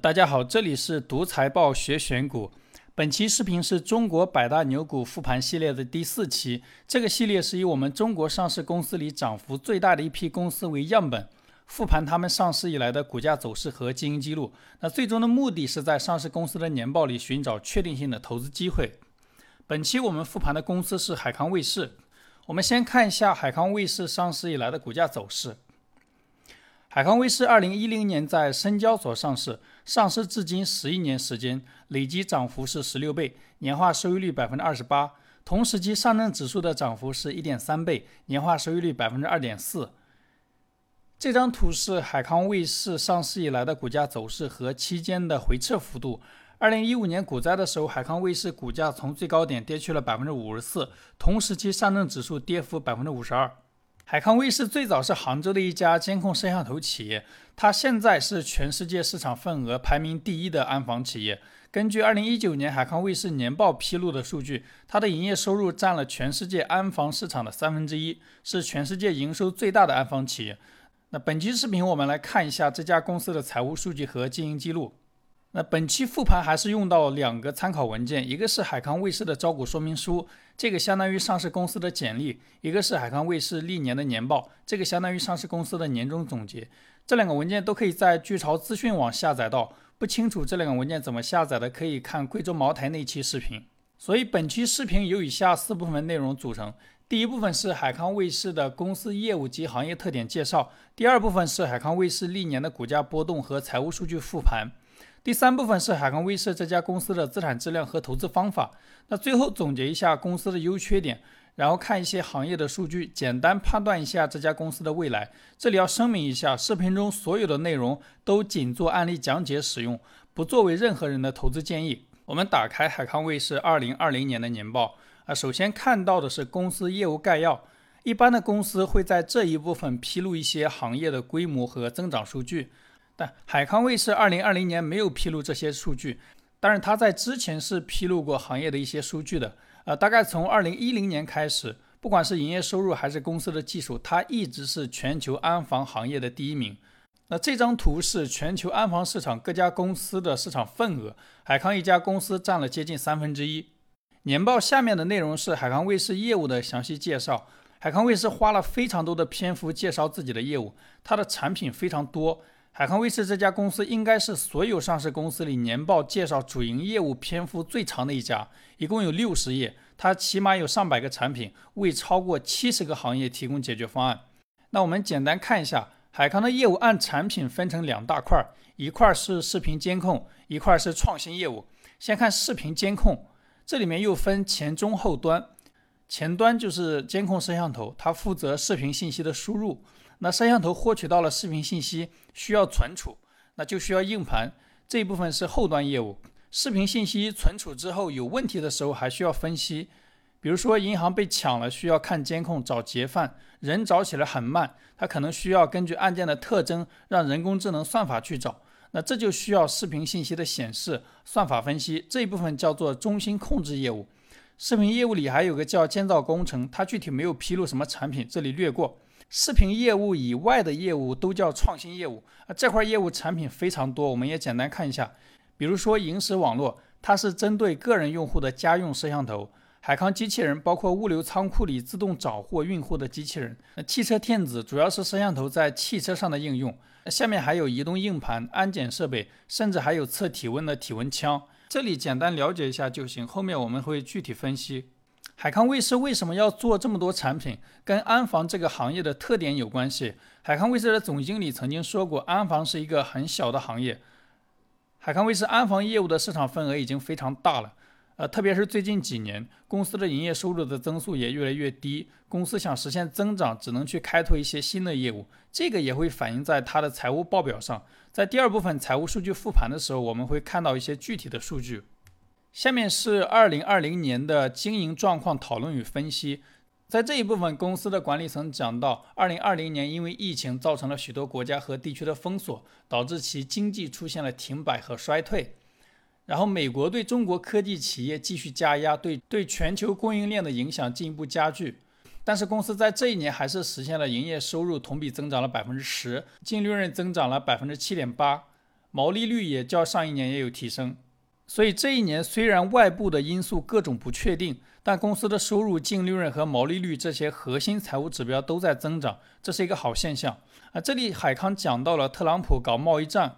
大家好，这里是独财报学选股。本期视频是中国百大牛股复盘系列的第四期。这个系列是以我们中国上市公司里涨幅最大的一批公司为样本，复盘他们上市以来的股价走势和经营记录。那最终的目的是在上市公司的年报里寻找确定性的投资机会。本期我们复盘的公司是海康卫视。我们先看一下海康卫视上市以来的股价走势。海康威视二零一零年在深交所上市，上市至今十一年时间，累计涨幅是十六倍，年化收益率百分之二十八。同时期上证指数的涨幅是一点三倍，年化收益率百分之二点四。这张图是海康卫视上市以来的股价走势和期间的回撤幅度。二零一五年股灾的时候，海康卫视股价从最高点跌去了百分之五十四，同时期上证指数跌幅百分之五十二。海康威视最早是杭州的一家监控摄像头企业，它现在是全世界市场份额排名第一的安防企业。根据2019年海康威视年报披露的数据，它的营业收入占了全世界安防市场的三分之一，是全世界营收最大的安防企业。那本期视频我们来看一下这家公司的财务数据和经营记录。那本期复盘还是用到两个参考文件，一个是海康卫视的招股说明书，这个相当于上市公司的简历；一个是海康卫视历年的年报，这个相当于上市公司的年终总结。这两个文件都可以在巨潮资讯网下载到。不清楚这两个文件怎么下载的，可以看贵州茅台那期视频。所以本期视频由以下四部分内容组成：第一部分是海康卫视的公司业务及行业特点介绍；第二部分是海康卫视历年的股价波动和财务数据复盘。第三部分是海康威视这家公司的资产质量和投资方法。那最后总结一下公司的优缺点，然后看一些行业的数据，简单判断一下这家公司的未来。这里要声明一下，视频中所有的内容都仅做案例讲解使用，不作为任何人的投资建议。我们打开海康威视二零二零年的年报啊，首先看到的是公司业务概要。一般的公司会在这一部分披露一些行业的规模和增长数据。但海康卫视二零二零年没有披露这些数据，但是它在之前是披露过行业的一些数据的。呃，大概从二零一零年开始，不管是营业收入还是公司的技术，它一直是全球安防行业的第一名。那这张图是全球安防市场各家公司的市场份额，海康一家公司占了接近三分之一。年报下面的内容是海康卫视业务的详细介绍。海康卫视花了非常多的篇幅介绍自己的业务，它的产品非常多。海康威视这家公司应该是所有上市公司里年报介绍主营业务篇幅最长的一家，一共有六十页。它起码有上百个产品，为超过七十个行业提供解决方案。那我们简单看一下，海康的业务按产品分成两大块，一块是视频监控，一块是创新业务。先看视频监控，这里面又分前中后端。前端就是监控摄像头，它负责视频信息的输入。那摄像头获取到了视频信息，需要存储，那就需要硬盘这一部分是后端业务。视频信息存储之后有问题的时候，还需要分析。比如说银行被抢了，需要看监控找劫犯，人找起来很慢，他可能需要根据案件的特征，让人工智能算法去找。那这就需要视频信息的显示、算法分析这一部分叫做中心控制业务。视频业务里还有个叫建造工程，它具体没有披露什么产品，这里略过。视频业务以外的业务都叫创新业务啊，这块业务产品非常多，我们也简单看一下。比如说萤石网络，它是针对个人用户的家用摄像头；海康机器人包括物流仓库里自动找货运货的机器人；那汽车电子主要是摄像头在汽车上的应用。下面还有移动硬盘、安检设备，甚至还有测体温的体温枪。这里简单了解一下就行，后面我们会具体分析。海康卫视为什么要做这么多产品？跟安防这个行业的特点有关系。海康卫视的总经理曾经说过，安防是一个很小的行业。海康卫视安防业务的市场份额已经非常大了，呃，特别是最近几年，公司的营业收入的增速也越来越低。公司想实现增长，只能去开拓一些新的业务，这个也会反映在它的财务报表上。在第二部分财务数据复盘的时候，我们会看到一些具体的数据。下面是二零二零年的经营状况讨论与分析。在这一部分，公司的管理层讲到，二零二零年因为疫情造成了许多国家和地区的封锁，导致其经济出现了停摆和衰退。然后，美国对中国科技企业继续加压，对对全球供应链的影响进一步加剧。但是，公司在这一年还是实现了营业收入同比增长了百分之十，净利润增长了百分之七点八。毛利率也较上一年也有提升。所以这一年虽然外部的因素各种不确定，但公司的收入、净利润和毛利率这些核心财务指标都在增长，这是一个好现象啊。这里海康讲到了特朗普搞贸易战，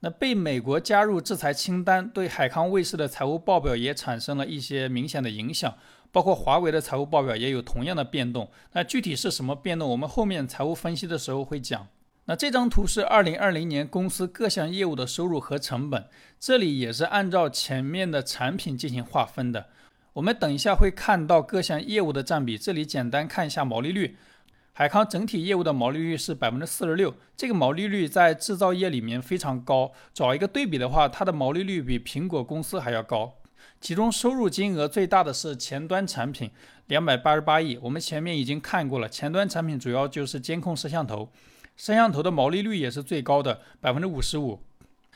那被美国加入制裁清单，对海康卫视的财务报表也产生了一些明显的影响，包括华为的财务报表也有同样的变动。那具体是什么变动，我们后面财务分析的时候会讲。那这张图是二零二零年公司各项业务的收入和成本，这里也是按照前面的产品进行划分的。我们等一下会看到各项业务的占比，这里简单看一下毛利率。海康整体业务的毛利率是百分之四十六，这个毛利率在制造业里面非常高。找一个对比的话，它的毛利率比苹果公司还要高。其中收入金额最大的是前端产品，两百八十八亿。我们前面已经看过了，前端产品主要就是监控摄像头。摄像头的毛利率也是最高的，百分之五十五。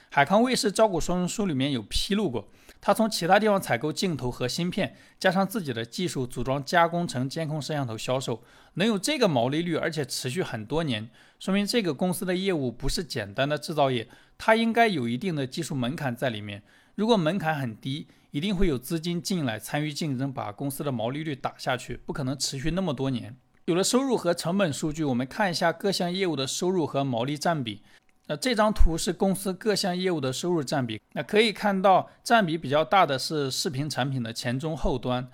海康卫视招股说明书里面有披露过，他从其他地方采购镜头和芯片，加上自己的技术组装加工成监控摄像头销售，能有这个毛利率，而且持续很多年，说明这个公司的业务不是简单的制造业，它应该有一定的技术门槛在里面。如果门槛很低，一定会有资金进来参与竞争，把公司的毛利率打下去，不可能持续那么多年。有了收入和成本数据，我们看一下各项业务的收入和毛利占比。那这张图是公司各项业务的收入占比。那可以看到，占比比较大的是视频产品的前中后端，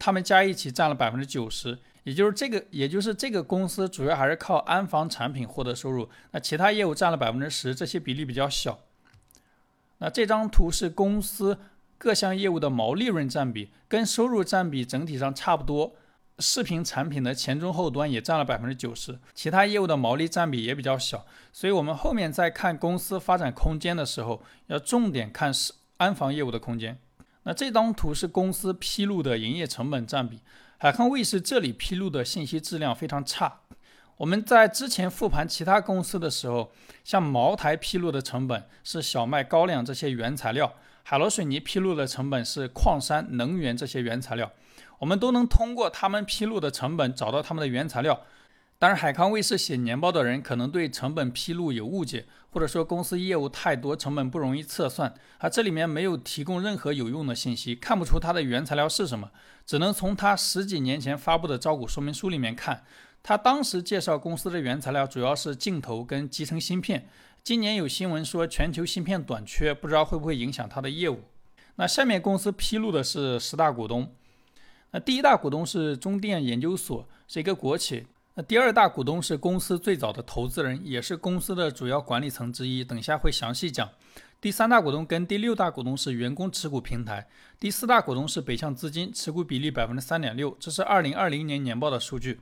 他们加一起占了百分之九十。也就是这个，也就是这个公司主要还是靠安防产品获得收入。那其他业务占了百分之十，这些比例比较小。那这张图是公司各项业务的毛利润占比，跟收入占比整体上差不多。视频产品的前中后端也占了百分之九十，其他业务的毛利占比也比较小，所以我们后面在看公司发展空间的时候，要重点看是安防业务的空间。那这张图是公司披露的营业成本占比，海康卫视这里披露的信息质量非常差。我们在之前复盘其他公司的时候，像茅台披露的成本是小麦、高粱这些原材料，海螺水泥披露的成本是矿山、能源这些原材料。我们都能通过他们披露的成本找到他们的原材料。当然，海康卫视写年报的人可能对成本披露有误解，或者说公司业务太多，成本不容易测算。啊，这里面没有提供任何有用的信息，看不出它的原材料是什么，只能从他十几年前发布的招股说明书里面看。他当时介绍公司的原材料主要是镜头跟集成芯片。今年有新闻说全球芯片短缺，不知道会不会影响他的业务。那下面公司披露的是十大股东。那第一大股东是中电研究所，是一个国企。那第二大股东是公司最早的投资人，也是公司的主要管理层之一。等下会详细讲。第三大股东跟第六大股东是员工持股平台。第四大股东是北向资金，持股比例百分之三点六，这是二零二零年年报的数据。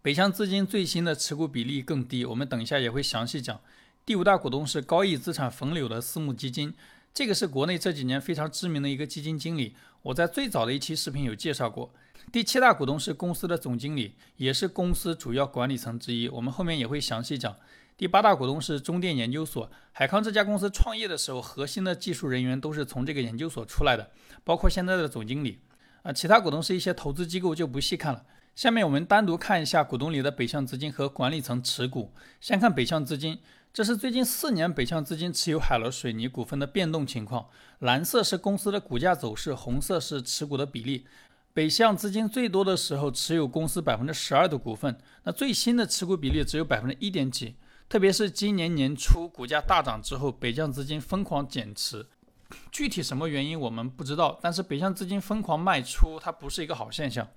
北向资金最新的持股比例更低，我们等一下也会详细讲。第五大股东是高毅资产冯柳的私募基金。这个是国内这几年非常知名的一个基金经理，我在最早的一期视频有介绍过。第七大股东是公司的总经理，也是公司主要管理层之一，我们后面也会详细讲。第八大股东是中电研究所，海康这家公司创业的时候，核心的技术人员都是从这个研究所出来的，包括现在的总经理。啊，其他股东是一些投资机构，就不细看了。下面我们单独看一下股东里的北向资金和管理层持股。先看北向资金。这是最近四年北向资金持有海螺水泥股份的变动情况。蓝色是公司的股价走势，红色是持股的比例。北向资金最多的时候持有公司百分之十二的股份，那最新的持股比例只有百分之一点几。特别是今年年初股价大涨之后，北向资金疯狂减持，具体什么原因我们不知道。但是北向资金疯狂卖出，它不是一个好现象。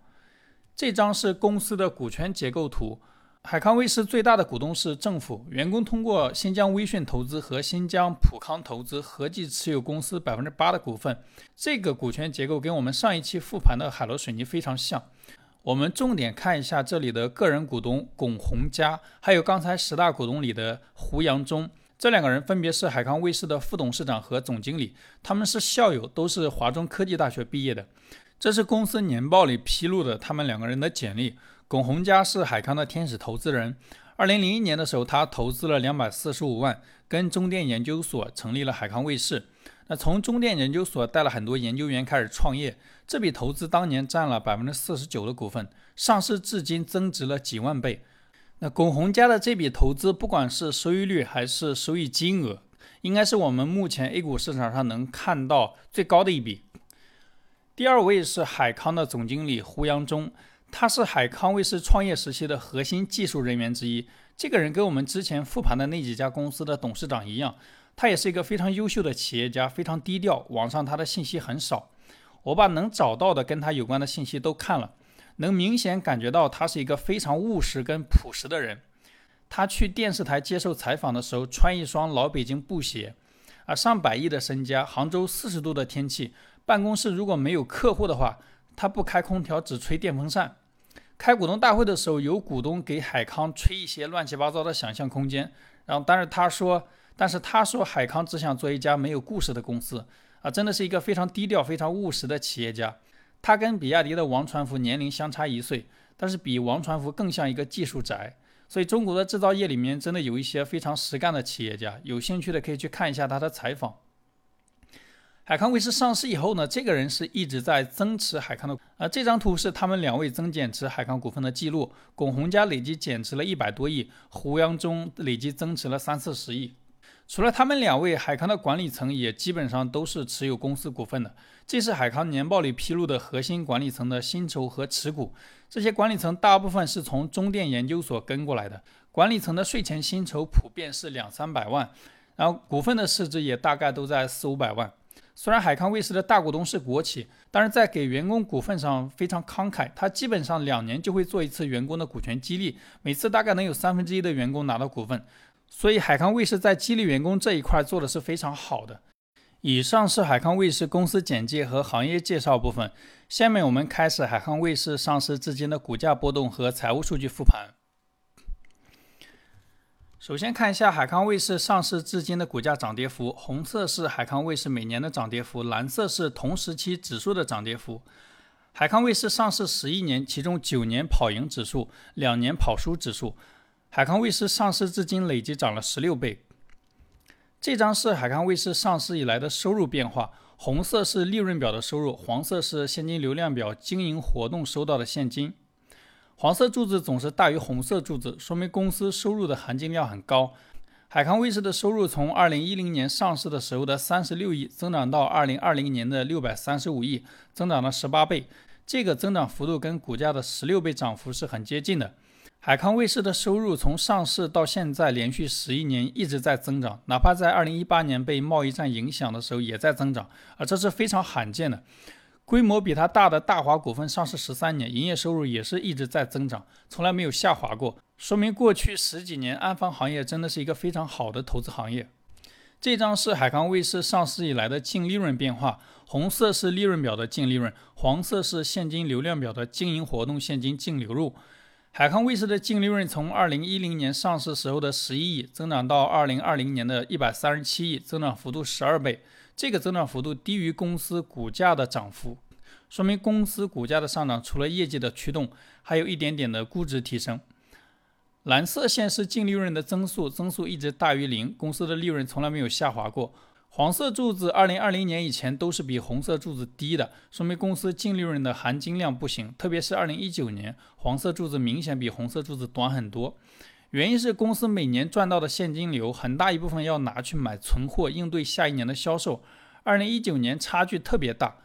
这张是公司的股权结构图。海康威视最大的股东是政府，员工通过新疆微讯投资和新疆普康投资合计持有公司百分之八的股份。这个股权结构跟我们上一期复盘的海螺水泥非常像。我们重点看一下这里的个人股东龚洪嘉，还有刚才十大股东里的胡杨忠，这两个人分别是海康威视的副董事长和总经理，他们是校友，都是华中科技大学毕业的。这是公司年报里披露的他们两个人的简历。龚洪嘉是海康的天使投资人。二零零一年的时候，他投资了两百四十五万，跟中电研究所成立了海康卫视。那从中电研究所带了很多研究员开始创业，这笔投资当年占了百分之四十九的股份，上市至今增值了几万倍。那龚洪嘉的这笔投资，不管是收益率还是收益金额，应该是我们目前 A 股市场上能看到最高的一笔。第二位是海康的总经理胡杨忠，他是海康卫视创业时期的核心技术人员之一。这个人跟我们之前复盘的那几家公司的董事长一样，他也是一个非常优秀的企业家，非常低调，网上他的信息很少。我把能找到的跟他有关的信息都看了，能明显感觉到他是一个非常务实跟朴实的人。他去电视台接受采访的时候，穿一双老北京布鞋，啊，上百亿的身家，杭州四十度的天气，办公室如果没有客户的话，他不开空调，只吹电风扇。开股东大会的时候，有股东给海康吹一些乱七八糟的想象空间，然后但是他说，但是他说海康只想做一家没有故事的公司。啊，真的是一个非常低调、非常务实的企业家。他跟比亚迪的王传福年龄相差一岁，但是比王传福更像一个技术宅。所以，中国的制造业里面真的有一些非常实干的企业家，有兴趣的可以去看一下他的采访。海康威视上市以后呢，这个人是一直在增持海康的。呃，这张图是他们两位增减持海康股份的记录。龚洪家累计减持了一百多亿，胡杨中累计增持了三四十亿。除了他们两位，海康的管理层也基本上都是持有公司股份的。这是海康年报里披露的核心管理层的薪酬和持股。这些管理层大部分是从中电研究所跟过来的，管理层的税前薪酬普遍是两三百万，然后股份的市值也大概都在四五百万。虽然海康威视的大股东是国企，但是在给员工股份上非常慷慨，他基本上两年就会做一次员工的股权激励，每次大概能有三分之一的员工拿到股份。所以，海康威视在激励员工这一块做的是非常好的。以上是海康卫视公司简介和行业介绍部分。下面我们开始海康卫视上市至今的股价波动和财务数据复盘。首先看一下海康卫视上市至今的股价涨跌幅，红色是海康卫视每年的涨跌幅，蓝色是同时期指数的涨跌幅。海康卫视上市十一年，其中九年跑赢指数，两年跑输指数。海康卫视上市至今累计涨了十六倍。这张是海康卫视上市以来的收入变化，红色是利润表的收入，黄色是现金流量表经营活动收到的现金。黄色柱子总是大于红色柱子，说明公司收入的含金量很高。海康卫视的收入从二零一零年上市的时候的三十六亿增长到二零二零年的六百三十五亿，增长了十八倍。这个增长幅度跟股价的十六倍涨幅是很接近的。海康卫视的收入从上市到现在连续十一年一直在增长，哪怕在二零一八年被贸易战影响的时候也在增长，而这是非常罕见的。规模比它大的大华股份上市十三年，营业收入也是一直在增长，从来没有下滑过，说明过去十几年安防行业真的是一个非常好的投资行业。这张是海康卫视上市以来的净利润变化，红色是利润表的净利润，黄色是现金流量表的经营活动现金净流入。海康卫视的净利润从二零一零年上市时候的十一亿增长到二零二零年的一百三十七亿，增长幅度十二倍。这个增长幅度低于公司股价的涨幅，说明公司股价的上涨除了业绩的驱动，还有一点点的估值提升。蓝色线是净利润的增速，增速一直大于零，公司的利润从来没有下滑过。黄色柱子，二零二零年以前都是比红色柱子低的，说明公司净利润的含金量不行。特别是二零一九年，黄色柱子明显比红色柱子短很多。原因是公司每年赚到的现金流很大一部分要拿去买存货，应对下一年的销售。二零一九年差距特别大。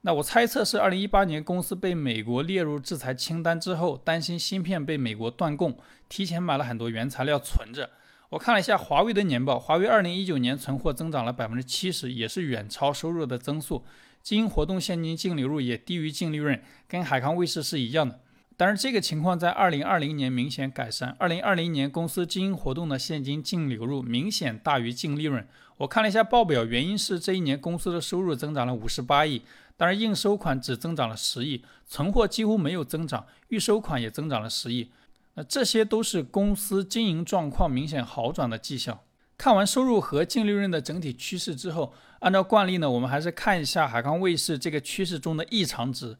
那我猜测是二零一八年公司被美国列入制裁清单之后，担心芯片被美国断供，提前买了很多原材料存着。我看了一下华为的年报，华为二零一九年存货增长了百分之七十，也是远超收入的增速。经营活动现金净流入也低于净利润，跟海康卫视是一样的。但是这个情况在二零二零年明显改善。二零二零年公司经营活动的现金净流入明显大于净利润。我看了一下报表，原因是这一年公司的收入增长了五十八亿，但是应收款只增长了十亿，存货几乎没有增长，预收款也增长了十亿。那这些都是公司经营状况明显好转的迹象。看完收入和净利润的整体趋势之后，按照惯例呢，我们还是看一下海康卫视这个趋势中的异常值，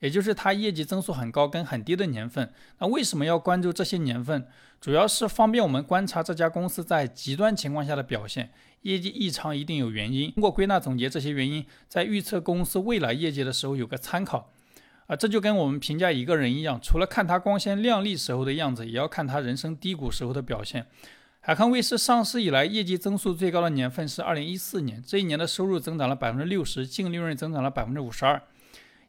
也就是它业绩增速很高跟很低的年份。那为什么要关注这些年份？主要是方便我们观察这家公司在极端情况下的表现。业绩异常一定有原因，通过归纳总结这些原因，在预测公司未来业绩的时候有个参考。啊，这就跟我们评价一个人一样，除了看他光鲜亮丽时候的样子，也要看他人生低谷时候的表现。海康卫视上市以来业绩增速最高的年份是二零一四年，这一年的收入增长了百分之六十，净利润增长了百分之五十二。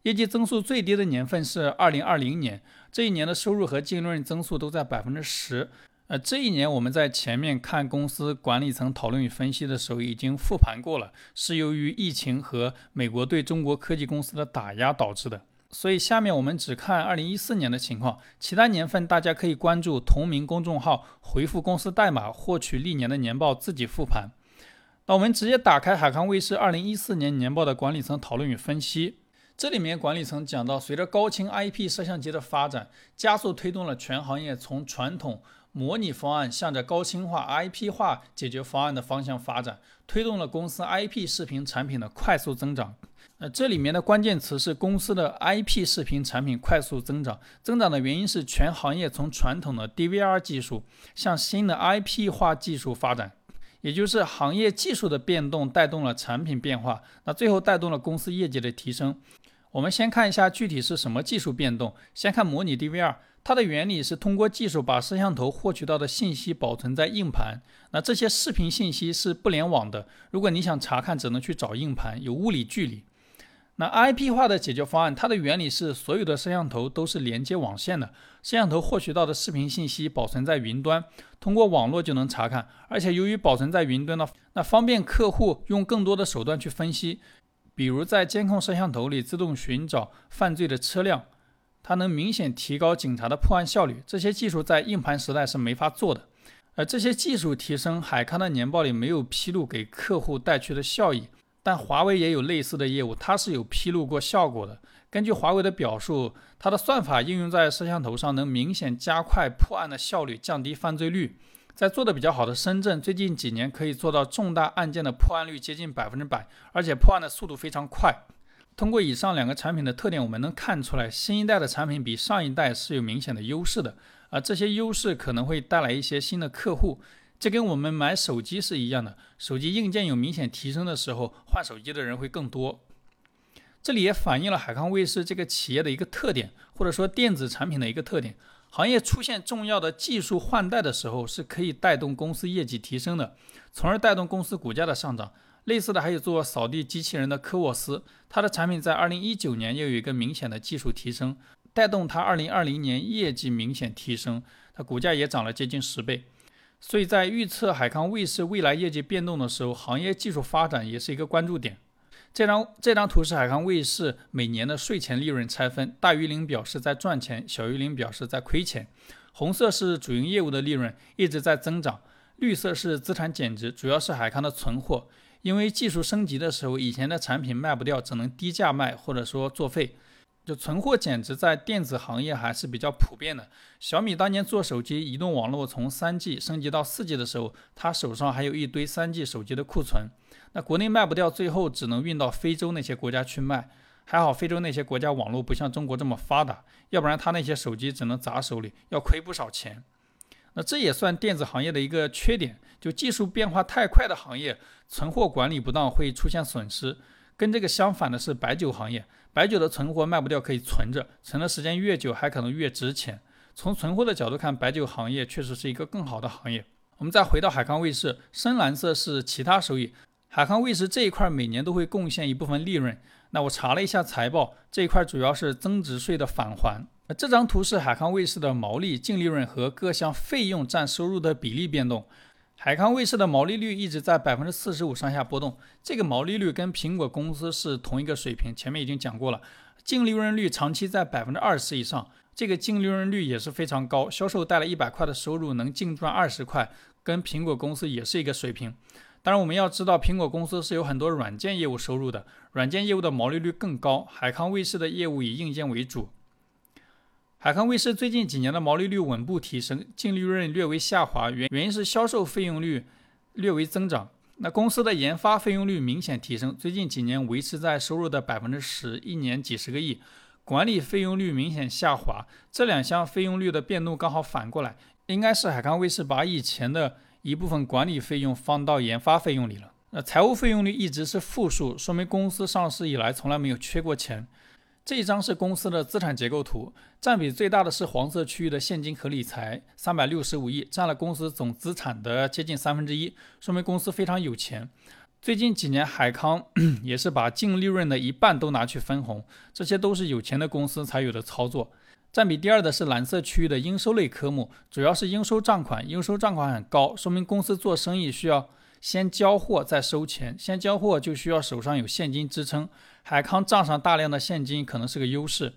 业绩增速最低的年份是二零二零年，这一年的收入和净利润增速都在百分之十。呃，这一年我们在前面看公司管理层讨论与分析的时候已经复盘过了，是由于疫情和美国对中国科技公司的打压导致的。所以下面我们只看二零一四年的情况，其他年份大家可以关注同名公众号，回复公司代码获取历年的年报，自己复盘。那我们直接打开海康卫视二零一四年年报的管理层讨论与分析，这里面管理层讲到，随着高清 IP 摄像机的发展，加速推动了全行业从传统模拟方案向着高清化 IP 化解决方案的方向发展，推动了公司 IP 视频产品的快速增长。呃，这里面的关键词是公司的 IP 视频产品快速增长，增长的原因是全行业从传统的 DVR 技术向新的 IP 化技术发展，也就是行业技术的变动带动了产品变化，那最后带动了公司业绩的提升。我们先看一下具体是什么技术变动，先看模拟 DVR，它的原理是通过技术把摄像头获取到的信息保存在硬盘，那这些视频信息是不联网的，如果你想查看，只能去找硬盘，有物理距离。那 IP 化的解决方案，它的原理是所有的摄像头都是连接网线的，摄像头获取到的视频信息保存在云端，通过网络就能查看，而且由于保存在云端呢，那方便客户用更多的手段去分析，比如在监控摄像头里自动寻找犯罪的车辆，它能明显提高警察的破案效率。这些技术在硬盘时代是没法做的，而这些技术提升，海康的年报里没有披露给客户带去的效益。但华为也有类似的业务，它是有披露过效果的。根据华为的表述，它的算法应用在摄像头上，能明显加快破案的效率，降低犯罪率。在做的比较好的深圳，最近几年可以做到重大案件的破案率接近百分之百，而且破案的速度非常快。通过以上两个产品的特点，我们能看出来，新一代的产品比上一代是有明显的优势的。而这些优势可能会带来一些新的客户。这跟我们买手机是一样的，手机硬件有明显提升的时候，换手机的人会更多。这里也反映了海康卫视这个企业的一个特点，或者说电子产品的一个特点。行业出现重要的技术换代的时候，是可以带动公司业绩提升的，从而带动公司股价的上涨。类似的还有做扫地机器人的科沃斯，它的产品在二零一九年又有一个明显的技术提升，带动它二零二零年业绩明显提升，它股价也涨了接近十倍。所以在预测海康卫视未来业绩变动的时候，行业技术发展也是一个关注点。这张这张图是海康卫视每年的税前利润拆分，大于零表示在赚钱，小于零表示在亏钱。红色是主营业务的利润一直在增长，绿色是资产减值，主要是海康的存货，因为技术升级的时候，以前的产品卖不掉，只能低价卖或者说作废。就存货减值在电子行业还是比较普遍的。小米当年做手机，移动网络从三 G 升级到四 G 的时候，他手上还有一堆三 G 手机的库存。那国内卖不掉，最后只能运到非洲那些国家去卖。还好非洲那些国家网络不像中国这么发达，要不然他那些手机只能砸手里，要亏不少钱。那这也算电子行业的一个缺点，就技术变化太快的行业，存货管理不当会出现损失。跟这个相反的是白酒行业，白酒的存货卖不掉可以存着，存的时间越久还可能越值钱。从存货的角度看，白酒行业确实是一个更好的行业。我们再回到海康卫视，深蓝色是其他收益。海康卫视这一块每年都会贡献一部分利润。那我查了一下财报，这一块主要是增值税的返还。这张图是海康卫视的毛利、净利润和各项费用占收入的比例变动。海康卫视的毛利率一直在百分之四十五上下波动，这个毛利率跟苹果公司是同一个水平。前面已经讲过了，净利润率长期在百分之二十以上，这个净利润率也是非常高。销售带了一百块的收入，能净赚二十块，跟苹果公司也是一个水平。当然，我们要知道，苹果公司是有很多软件业务收入的，软件业务的毛利率更高。海康卫视的业务以硬件为主。海康卫视最近几年的毛利率稳步提升，净利润略微下滑，原原因是销售费用率略微增长。那公司的研发费用率明显提升，最近几年维持在收入的百分之十，一年几十个亿。管理费用率明显下滑，这两项费用率的变动刚好反过来，应该是海康卫视把以前的一部分管理费用放到研发费用里了。那财务费用率一直是负数，说明公司上市以来从来没有缺过钱。这一张是公司的资产结构图，占比最大的是黄色区域的现金和理财，三百六十五亿，占了公司总资产的接近三分之一，说明公司非常有钱。最近几年，海康 也是把净利润的一半都拿去分红，这些都是有钱的公司才有的操作。占比第二的是蓝色区域的应收类科目，主要是应收账款，应收账款很高，说明公司做生意需要先交货再收钱，先交货就需要手上有现金支撑。海康账上大量的现金可能是个优势，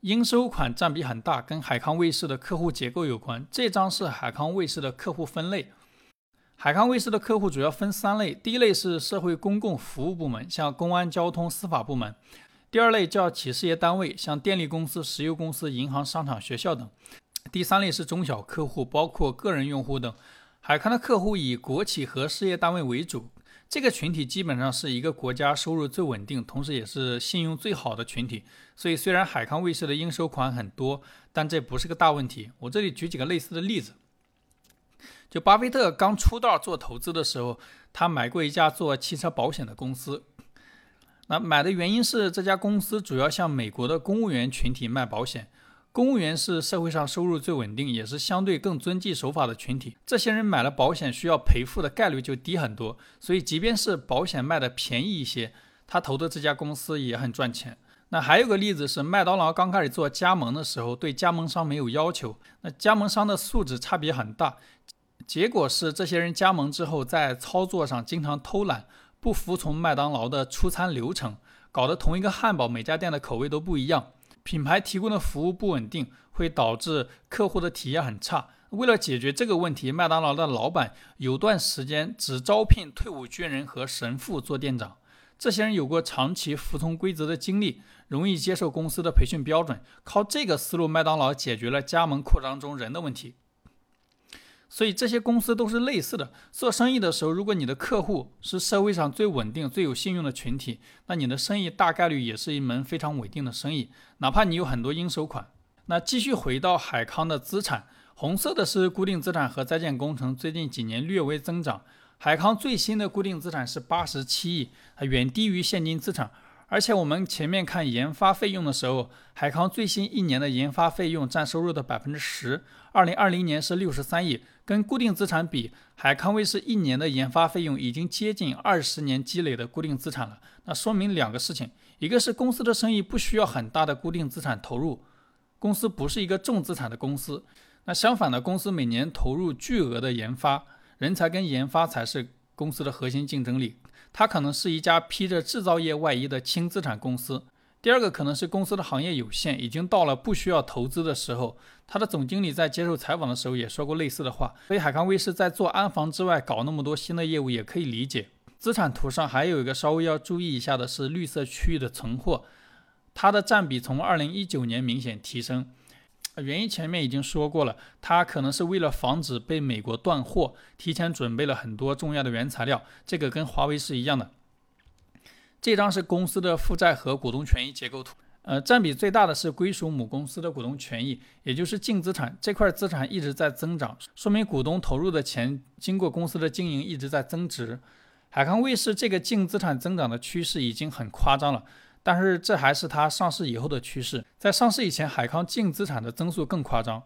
应收款占比很大，跟海康卫视的客户结构有关。这张是海康卫视的客户分类，海康卫视的客户主要分三类，第一类是社会公共服务部门，像公安、交通、司法部门；第二类叫企事业单位，像电力公司、石油公司、银行、商场、学校等；第三类是中小客户，包括个人用户等。海康的客户以国企和事业单位为主。这个群体基本上是一个国家收入最稳定，同时也是信用最好的群体。所以，虽然海康卫视的应收款很多，但这不是个大问题。我这里举几个类似的例子。就巴菲特刚出道做投资的时候，他买过一家做汽车保险的公司。那买的原因是这家公司主要向美国的公务员群体卖保险。公务员是社会上收入最稳定，也是相对更遵纪守法的群体。这些人买了保险，需要赔付的概率就低很多。所以，即便是保险卖的便宜一些，他投的这家公司也很赚钱。那还有个例子是，麦当劳刚开始做加盟的时候，对加盟商没有要求，那加盟商的素质差别很大。结果是，这些人加盟之后，在操作上经常偷懒，不服从麦当劳的出餐流程，搞得同一个汉堡每家店的口味都不一样。品牌提供的服务不稳定，会导致客户的体验很差。为了解决这个问题，麦当劳的老板有段时间只招聘退伍军人和神父做店长。这些人有过长期服从规则的经历，容易接受公司的培训标准。靠这个思路，麦当劳解决了加盟扩张中人的问题。所以这些公司都是类似的。做生意的时候，如果你的客户是社会上最稳定、最有信用的群体，那你的生意大概率也是一门非常稳定的生意，哪怕你有很多应收款。那继续回到海康的资产，红色的是固定资产和在建工程，最近几年略微增长。海康最新的固定资产是八十七亿，远低于现金资产。而且我们前面看研发费用的时候，海康最新一年的研发费用占收入的百分之十，二零二零年是六十三亿。跟固定资产比，海康威视一年的研发费用已经接近二十年积累的固定资产了。那说明两个事情，一个是公司的生意不需要很大的固定资产投入，公司不是一个重资产的公司。那相反的，公司每年投入巨额的研发，人才跟研发才是公司的核心竞争力。它可能是一家披着制造业外衣的轻资产公司。第二个可能是公司的行业有限，已经到了不需要投资的时候。他的总经理在接受采访的时候也说过类似的话。所以海康威视在做安防之外搞那么多新的业务也可以理解。资产图上还有一个稍微要注意一下的是绿色区域的存货，它的占比从2019年明显提升。原因前面已经说过了，它可能是为了防止被美国断货，提前准备了很多重要的原材料。这个跟华为是一样的。这张是公司的负债和股东权益结构图，呃，占比最大的是归属母公司的股东权益，也就是净资产这块资产一直在增长，说明股东投入的钱经过公司的经营一直在增值。海康卫视这个净资产增长的趋势已经很夸张了，但是这还是它上市以后的趋势，在上市以前，海康净资产的增速更夸张。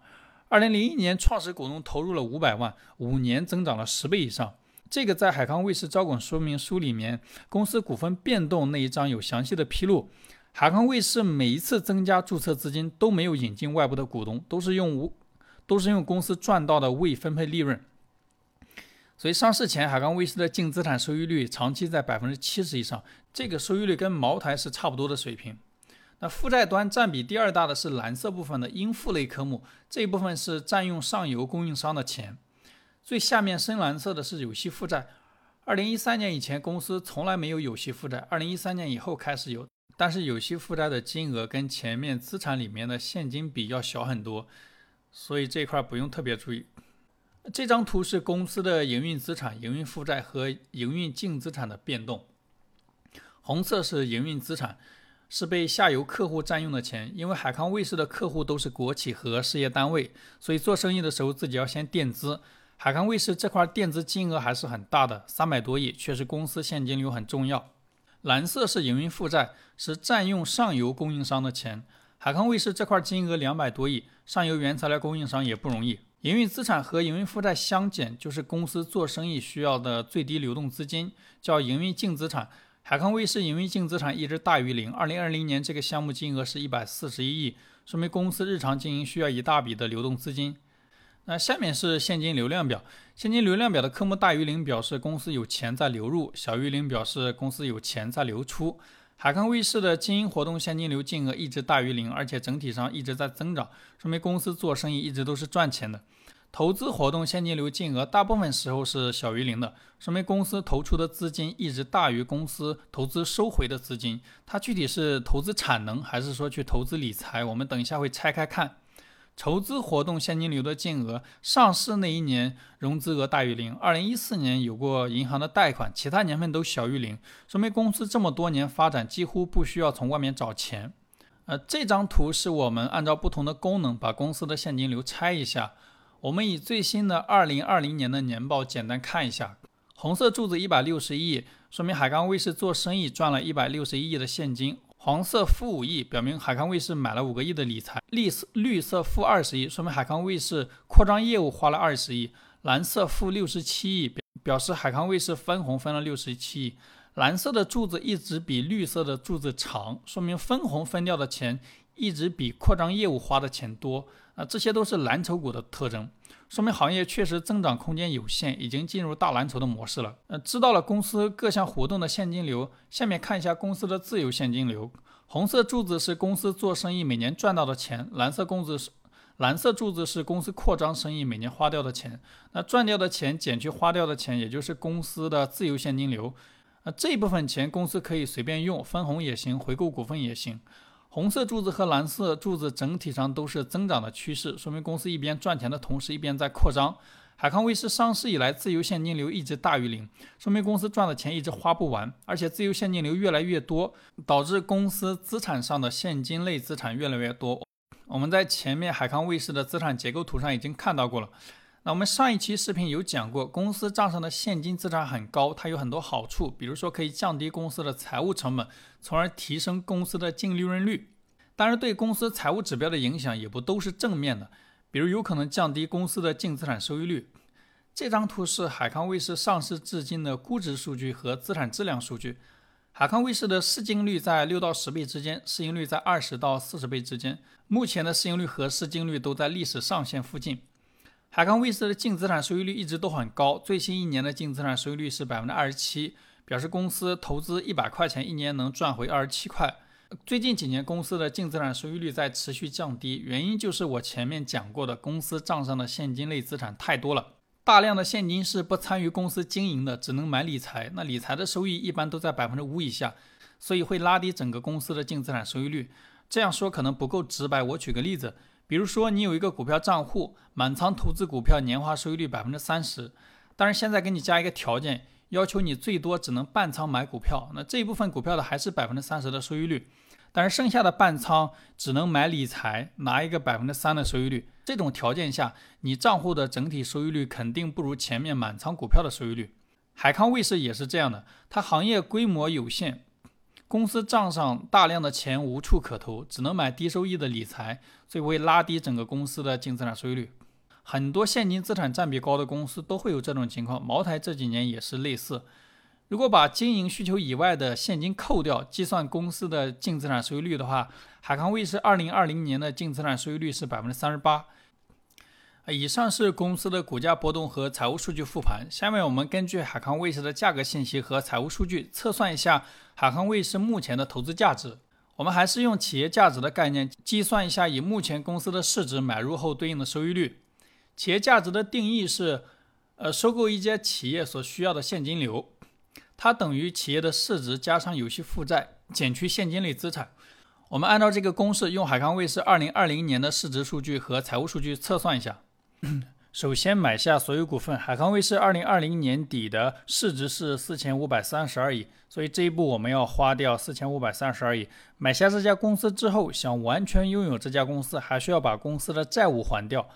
二零零一年，创始股东投入了五百万，五年增长了十倍以上。这个在海康卫视招股说明书里面，公司股份变动那一章有详细的披露。海康卫视每一次增加注册资金都没有引进外部的股东，都是用无，都是用公司赚到的未分配利润。所以上市前，海康卫视的净资产收益率长期在百分之七十以上，这个收益率跟茅台是差不多的水平。那负债端占比第二大的是蓝色部分的应付类科目，这一部分是占用上游供应商的钱。最下面深蓝色的是有息负债。二零一三年以前，公司从来没有有息负债。二零一三年以后开始有，但是有息负债的金额跟前面资产里面的现金比要小很多，所以这块不用特别注意。这张图是公司的营运资产、营运负债和营运净资产的变动。红色是营运资产，是被下游客户占用的钱。因为海康卫视的客户都是国企和事业单位，所以做生意的时候自己要先垫资。海康卫视这块垫资金额还是很大的，三百多亿，确实公司现金流很重要。蓝色是营运负债，是占用上游供应商的钱。海康威视这块金额两百多亿，上游原材料供应商也不容易。营运资产和营运负债相减，就是公司做生意需要的最低流动资金，叫营运净资产。海康威视营运净资产一直大于零。二零二零年这个项目金额是一百四十一亿，说明公司日常经营需要一大笔的流动资金。那下面是现金流量表，现金流量表的科目大于零表示公司有钱在流入，小于零表示公司有钱在流出。海康威视的经营活动现金流净额一直大于零，而且整体上一直在增长，说明公司做生意一直都是赚钱的。投资活动现金流净额大部分时候是小于零的，说明公司投出的资金一直大于公司投资收回的资金。它具体是投资产能，还是说去投资理财？我们等一下会拆开看。筹资活动现金流的净额，上市那一年融资额大于零，二零一四年有过银行的贷款，其他年份都小于零，说明公司这么多年发展几乎不需要从外面找钱。呃，这张图是我们按照不同的功能把公司的现金流拆一下。我们以最新的二零二零年的年报简单看一下，红色柱子一百六十亿，说明海康威视做生意赚了一百六十一亿的现金。黄色负五亿，表明海康威视买了五个亿的理财；绿色绿色负二十亿，说明海康威视扩张业务花了二十亿；蓝色负六十七亿，表示海康威视分红分了六十七亿。蓝色的柱子一直比绿色的柱子长，说明分红分掉的钱一直比扩张业务花的钱多。啊，这些都是蓝筹股的特征。说明行业确实增长空间有限，已经进入大蓝筹的模式了。呃，知道了公司各项活动的现金流，下面看一下公司的自由现金流。红色柱子是公司做生意每年赚到的钱，蓝色柱子是蓝色柱子是公司扩张生意每年花掉的钱。那赚掉的钱减去花掉的钱，也就是公司的自由现金流。那这一部分钱公司可以随便用，分红也行，回购股份也行。红色柱子和蓝色柱子整体上都是增长的趋势，说明公司一边赚钱的同时一边在扩张。海康威视上市以来，自由现金流一直大于零，说明公司赚的钱一直花不完，而且自由现金流越来越多，导致公司资产上的现金类资产越来越多。我们在前面海康威视的资产结构图上已经看到过了。那我们上一期视频有讲过，公司账上的现金资产很高，它有很多好处，比如说可以降低公司的财务成本，从而提升公司的净利润率。当然，对公司财务指标的影响也不都是正面的，比如有可能降低公司的净资产收益率。这张图是海康威视上市至今的估值数据和资产质量数据。海康威视的市净率在六到十倍之间，市盈率在二十到四十倍之间。目前的市盈率和市净率都在历史上限附近。海康威视的净资产收益率一直都很高，最新一年的净资产收益率是百分之二十七，表示公司投资一百块钱，一年能赚回二十七块。最近几年公司的净资产收益率在持续降低，原因就是我前面讲过的，公司账上的现金类资产太多了，大量的现金是不参与公司经营的，只能买理财，那理财的收益一般都在百分之五以下，所以会拉低整个公司的净资产收益率。这样说可能不够直白，我举个例子。比如说，你有一个股票账户，满仓投资股票，年化收益率百分之三十。但是现在给你加一个条件，要求你最多只能半仓买股票，那这一部分股票的还是百分之三十的收益率，但是剩下的半仓只能买理财，拿一个百分之三的收益率。这种条件下，你账户的整体收益率肯定不如前面满仓股票的收益率。海康卫视也是这样的，它行业规模有限。公司账上大量的钱无处可投，只能买低收益的理财，所以会拉低整个公司的净资产收益率。很多现金资产占比高的公司都会有这种情况，茅台这几年也是类似。如果把经营需求以外的现金扣掉，计算公司的净资产收益率的话，海康威视二零二零年的净资产收益率是百分之三十八。以上是公司的股价波动和财务数据复盘。下面我们根据海康威视的价格信息和财务数据，测算一下海康威视目前的投资价值。我们还是用企业价值的概念计算一下，以目前公司的市值买入后对应的收益率。企业价值的定义是，呃，收购一家企业所需要的现金流，它等于企业的市值加上有息负债减去现金类资产。我们按照这个公式，用海康威视二零二零年的市值数据和财务数据测算一下。首先买下所有股份。海康威视二零二零年底的市值是四千五百三十二亿，所以这一步我们要花掉四千五百三十二亿。买下这家公司之后，想完全拥有这家公司，还需要把公司的债务还掉。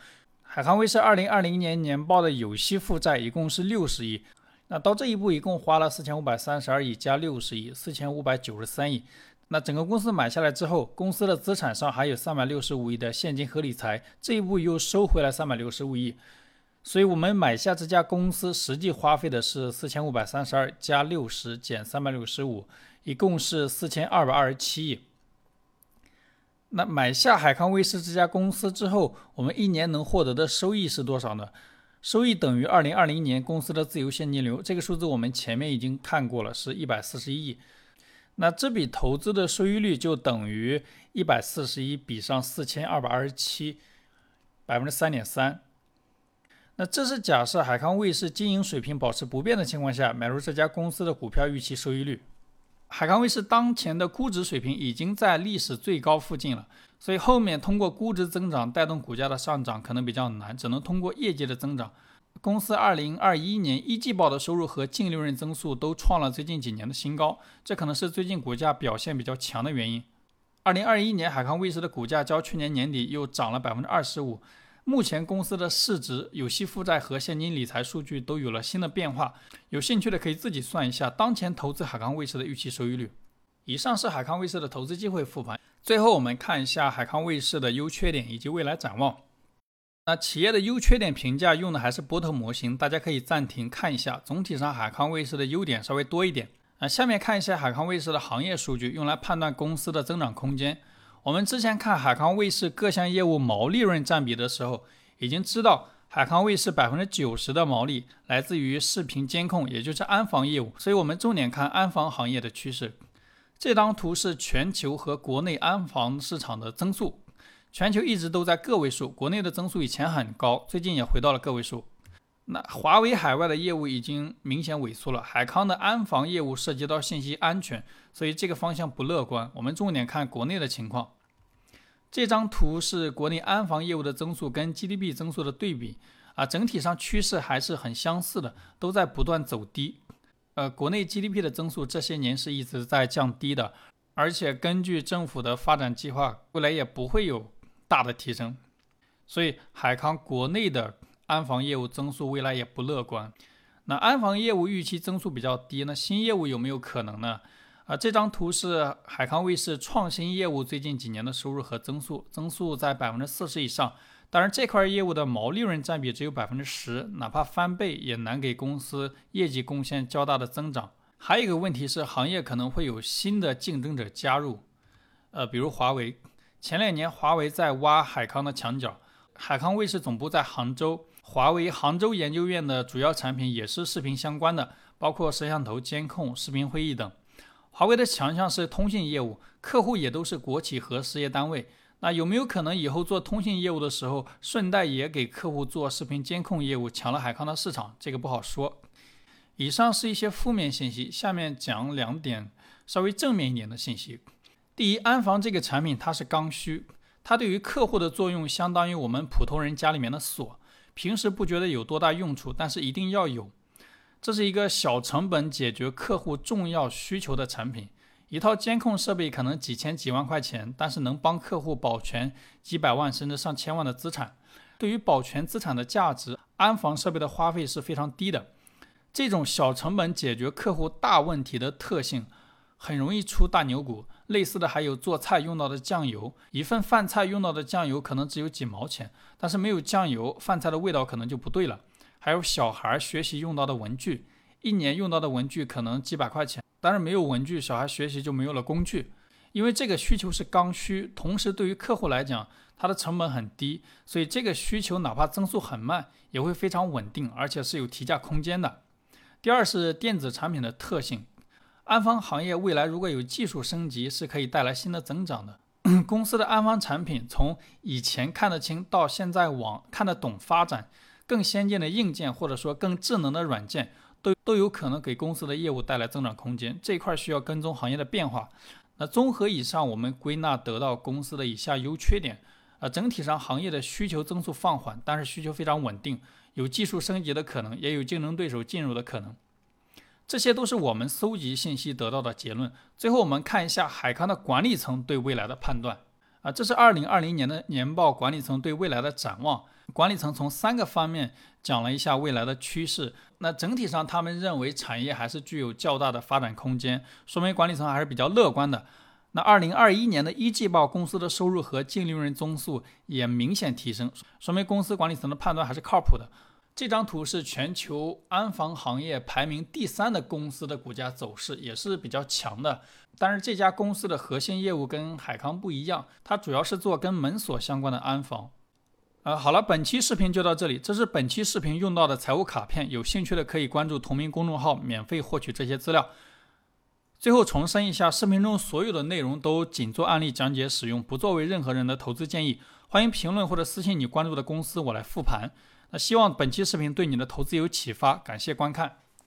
海康威视二零二零年年报的有息负债一共是六十亿，那到这一步一共花了四千五百三十二亿加六十亿，四千五百九十三亿。那整个公司买下来之后，公司的资产上还有三百六十五亿的现金和理财，这一步又收回来三百六十五亿。所以，我们买下这家公司实际花费的是四千五百三十二加六十减三百六十五，一共是四千二百二十七亿。那买下海康威视这家公司之后，我们一年能获得的收益是多少呢？收益等于二零二零年公司的自由现金流。这个数字我们前面已经看过了，是一百四十一亿。那这笔投资的收益率就等于一百四十一比上四千二百二十七，百分之三点三。那这是假设海康卫视经营水平保持不变的情况下买入这家公司的股票预期收益率。海康威视当前的估值水平已经在历史最高附近了，所以后面通过估值增长带动股价的上涨可能比较难，只能通过业绩的增长。公司二零二一年一季报的收入和净利润增速都创了最近几年的新高，这可能是最近股价表现比较强的原因。二零二一年海康威视的股价较去年年底又涨了百分之二十五。目前公司的市值、有息负债和现金理财数据都有了新的变化，有兴趣的可以自己算一下当前投资海康卫视的预期收益率。以上是海康卫视的投资机会复盘。最后我们看一下海康卫视的优缺点以及未来展望。那企业的优缺点评价用的还是波特模型，大家可以暂停看一下。总体上海康卫视的优点稍微多一点。那下面看一下海康卫视的行业数据，用来判断公司的增长空间。我们之前看海康卫视各项业务毛利润占比的时候，已经知道海康卫视百分之九十的毛利来自于视频监控，也就是安防业务。所以，我们重点看安防行业的趋势。这张图是全球和国内安防市场的增速，全球一直都在个位数，国内的增速以前很高，最近也回到了个位数。那华为海外的业务已经明显萎缩了，海康的安防业务涉及到信息安全，所以这个方向不乐观。我们重点看国内的情况。这张图是国内安防业务的增速跟 GDP 增速的对比啊，整体上趋势还是很相似的，都在不断走低。呃，国内 GDP 的增速这些年是一直在降低的，而且根据政府的发展计划，未来也不会有大的提升。所以海康国内的安防业务增速未来也不乐观。那安防业务预期增速比较低，那新业务有没有可能呢？啊，这张图是海康卫视创新业务最近几年的收入和增速，增速在百分之四十以上。当然，这块业务的毛利润占比只有百分之十，哪怕翻倍也难给公司业绩贡献较大的增长。还有一个问题是，行业可能会有新的竞争者加入，呃，比如华为。前两年华为在挖海康的墙角，海康卫视总部在杭州，华为杭州研究院的主要产品也是视频相关的，包括摄像头、监控、视频会议等。华为的强项是通信业务，客户也都是国企和事业单位。那有没有可能以后做通信业务的时候，顺带也给客户做视频监控业务，抢了海康的市场？这个不好说。以上是一些负面信息，下面讲两点稍微正面一点的信息。第一，安防这个产品它是刚需，它对于客户的作用相当于我们普通人家里面的锁，平时不觉得有多大用处，但是一定要有。这是一个小成本解决客户重要需求的产品。一套监控设备可能几千几万块钱，但是能帮客户保全几百万甚至上千万的资产。对于保全资产的价值，安防设备的花费是非常低的。这种小成本解决客户大问题的特性，很容易出大牛股。类似的还有做菜用到的酱油，一份饭菜用到的酱油可能只有几毛钱，但是没有酱油，饭菜的味道可能就不对了。还有小孩学习用到的文具，一年用到的文具可能几百块钱，当然没有文具，小孩学习就没有了工具。因为这个需求是刚需，同时对于客户来讲，它的成本很低，所以这个需求哪怕增速很慢，也会非常稳定，而且是有提价空间的。第二是电子产品的特性，安防行业未来如果有技术升级，是可以带来新的增长的。公司的安防产品从以前看得清，到现在往看得懂发展。更先进的硬件或者说更智能的软件，都都有可能给公司的业务带来增长空间。这一块需要跟踪行业的变化。那综合以上，我们归纳得到公司的以下优缺点：啊，整体上行业的需求增速放缓，但是需求非常稳定，有技术升级的可能，也有竞争对手进入的可能。这些都是我们搜集信息得到的结论。最后我们看一下海康的管理层对未来的判断。啊，这是二零二零年的年报，管理层对未来的展望。管理层从三个方面讲了一下未来的趋势。那整体上，他们认为产业还是具有较大的发展空间，说明管理层还是比较乐观的。那二零二一年的一季报，公司的收入和净利润增速也明显提升，说明公司管理层的判断还是靠谱的。这张图是全球安防行业排名第三的公司的股价走势，也是比较强的。但是这家公司的核心业务跟海康不一样，它主要是做跟门锁相关的安防。呃，好了，本期视频就到这里，这是本期视频用到的财务卡片，有兴趣的可以关注同名公众号，免费获取这些资料。最后重申一下，视频中所有的内容都仅做案例讲解使用，不作为任何人的投资建议。欢迎评论或者私信你关注的公司，我来复盘。那希望本期视频对你的投资有启发，感谢观看。